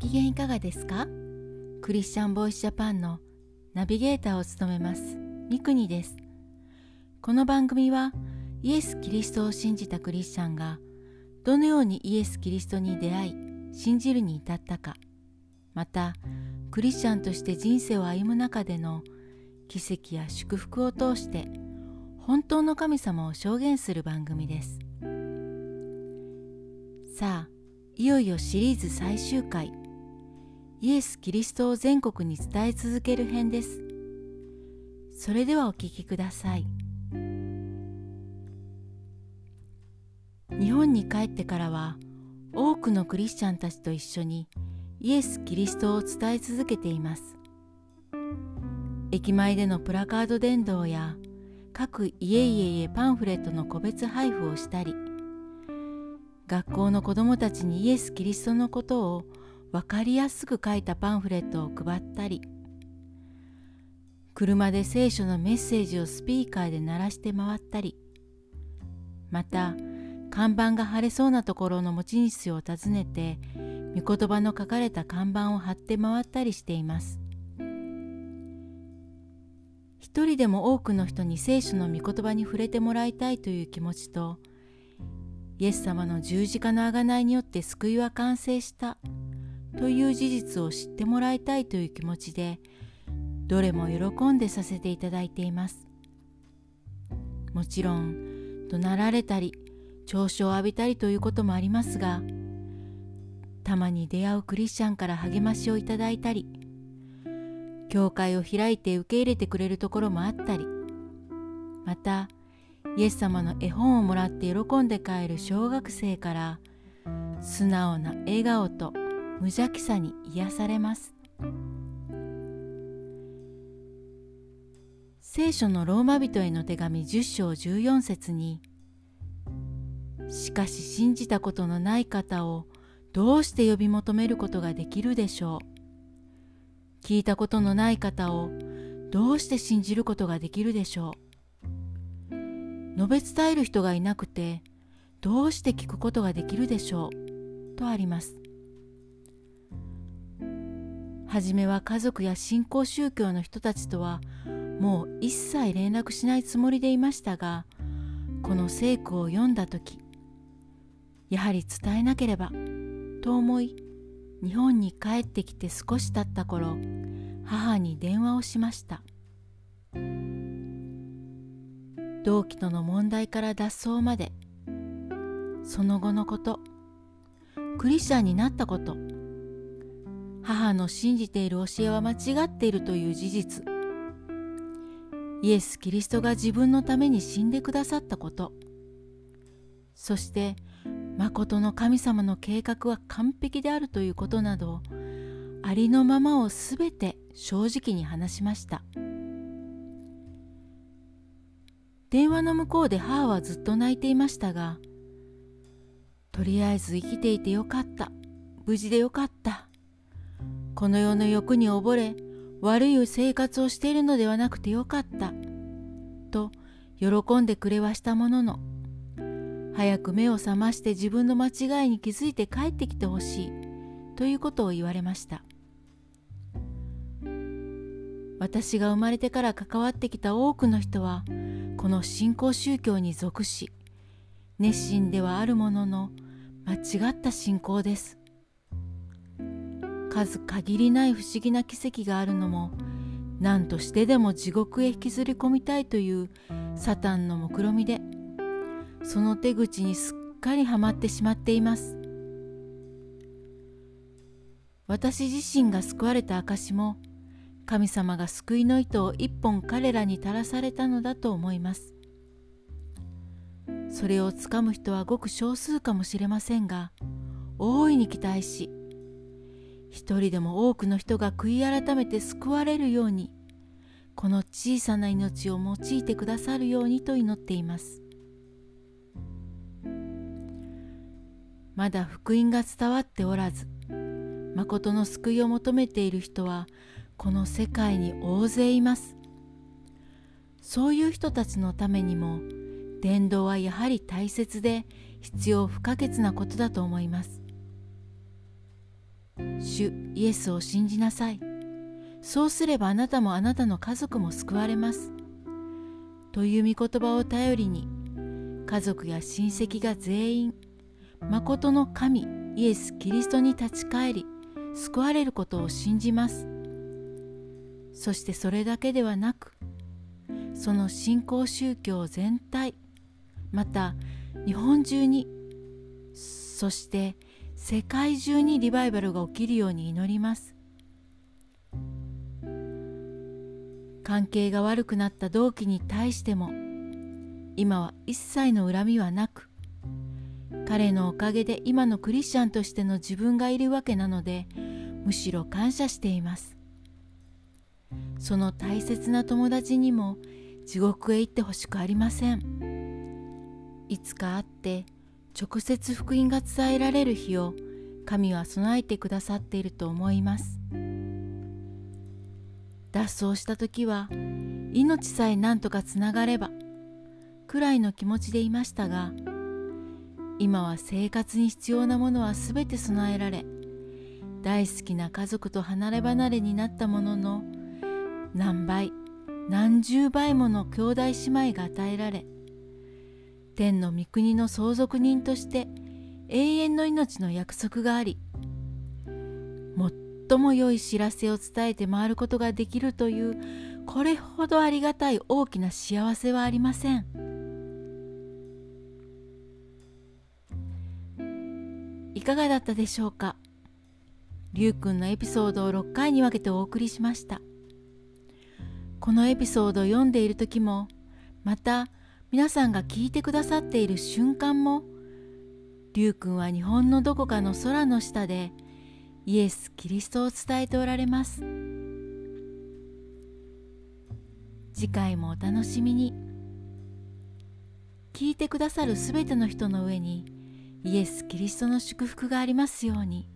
機嫌いかがですか？クリスチャンボイスジャパンのナビゲーターを務めます。ミクニです。この番組はイエス・キリストを信じたクリスチャンがどのようにイエス・キリストに出会い信じるに至ったかまたクリスチャンとして人生を歩む中での奇跡や祝福を通して本当の神様を証言する番組です。さあいよいよシリーズ最終回。イエス・キリストを全国に伝え続ける編です。それではお聞きください。日本に帰ってからは多くのクリスチャンたちと一緒にイエス・キリストを伝え続けています。駅前でのプラカード伝道や各家々へパンフレットの個別配布をしたり学校の子どもたちにイエス・キリストのことを分かりやすく書いたパンフレットを配ったり車で聖書のメッセージをスピーカーで鳴らして回ったりまた看板が貼れそうなところの持ち主を訪ねて御言葉の書かれた看板を貼って回ったりしています。一人でも多くの人に聖書の御言葉に触れてもらいたいという気持ちとイエス様の十字架の贖いによって救いは完成した。という事実を知ってもらいたいという気持ちでどれも喜んでさせていただいています。もちろん怒鳴られたり調子を浴びたりということもありますがたまに出会うクリスチャンから励ましをいただいたり教会を開いて受け入れてくれるところもあったりまたイエス様の絵本をもらって喜んで帰る小学生から素直な笑顔と無邪気さに癒されます。聖書のローマ人への手紙10章14節にしかし信じたことのない方をどうして呼び求めることができるでしょう。聞いたことのない方をどうして信じることができるでしょう。述べ伝える人がいなくてどうして聞くことができるでしょう。とあります。はじめは家族や新興宗教の人たちとはもう一切連絡しないつもりでいましたがこの聖句を読んだ時やはり伝えなければと思い日本に帰ってきて少し経った頃母に電話をしました。同期との問題から脱走までその後のことクリスチャンになったこと母の信じている教えは間違っているという事実。イエス・キリストが自分のために死んでくださったこと。そして誠の神様の計画は完璧であるということなどありのままをすべて正直に話しました。電話の向こうで母はずっと泣いていましたがとりあえず生きていてよかった。無事でよかった。この世の欲に溺れ悪い生活をしているのではなくてよかった。と喜んでくれはしたものの早く目を覚まして自分の間違いに気づいて帰ってきてほしいということを言われました。私が生まれてから関わってきた多くの人はこの新興宗教に属し熱心ではあるものの間違った信仰です。数限りない不思議な奇跡があるのも何としてでも地獄へ引きずり込みたいというサタンの目論みでその手口にすっかりはまってしまっています私自身が救われた証も神様が救いの糸を一本彼らに垂らされたのだと思います。それをつかむ人はごく少数かもしれませんが、大いに期待し、一人でも多くの人が悔い改めて救われるように、この小さな命を用いてくださるようにと祈っています。まだ福音が伝わっておらず、誠の救いを求めている人はこの世界に大勢いますそういう人たちのためにも伝道はやはり大切で必要不可欠なことだと思います主イエスを信じなさい。そうすればあなたもあなたの家族も救われます。という御言葉を頼りに家族や親戚が全員誠の神イエス・キリストに立ち返り救われることを信じます。そしてそれだけではなくその信仰宗教全体また日本中にそして世界中にリバイバルが起きるように祈ります。関係が悪くなった同期に対しても今は一切の恨みはなく彼のおかげで今のクリスチャンとしての自分がいるわけなのでむしろ感謝しています。その大切な友達にも地獄へ行ってほしくありません。いつか会って直接福音が伝えられる日を神は備えてくださっていると思います。脱走した時は命さえ何とかつながればくらいの気持ちでいましたが今は生活に必要なものは全て備えられ大好きな家族と離れ離れになったものの何倍何十倍もの兄弟姉妹が与えられ天の御国の相続人として永遠の命の約束があり最も良い知らせを伝えて回ることができるというこれほどありがたい大きな幸せはありません。いかがだったでしょうか？りゅうくんのエピソードを6回に分けてお送りしました。このエピソードを読んでいる時もまた皆さんが聞いてくださっている瞬間もりゅうくんは日本のどこかの空の下でイエス・キリストを伝えておられます次回もお楽しみに聞いてくださるすべての人の上にイエス・キリストの祝福がありますように。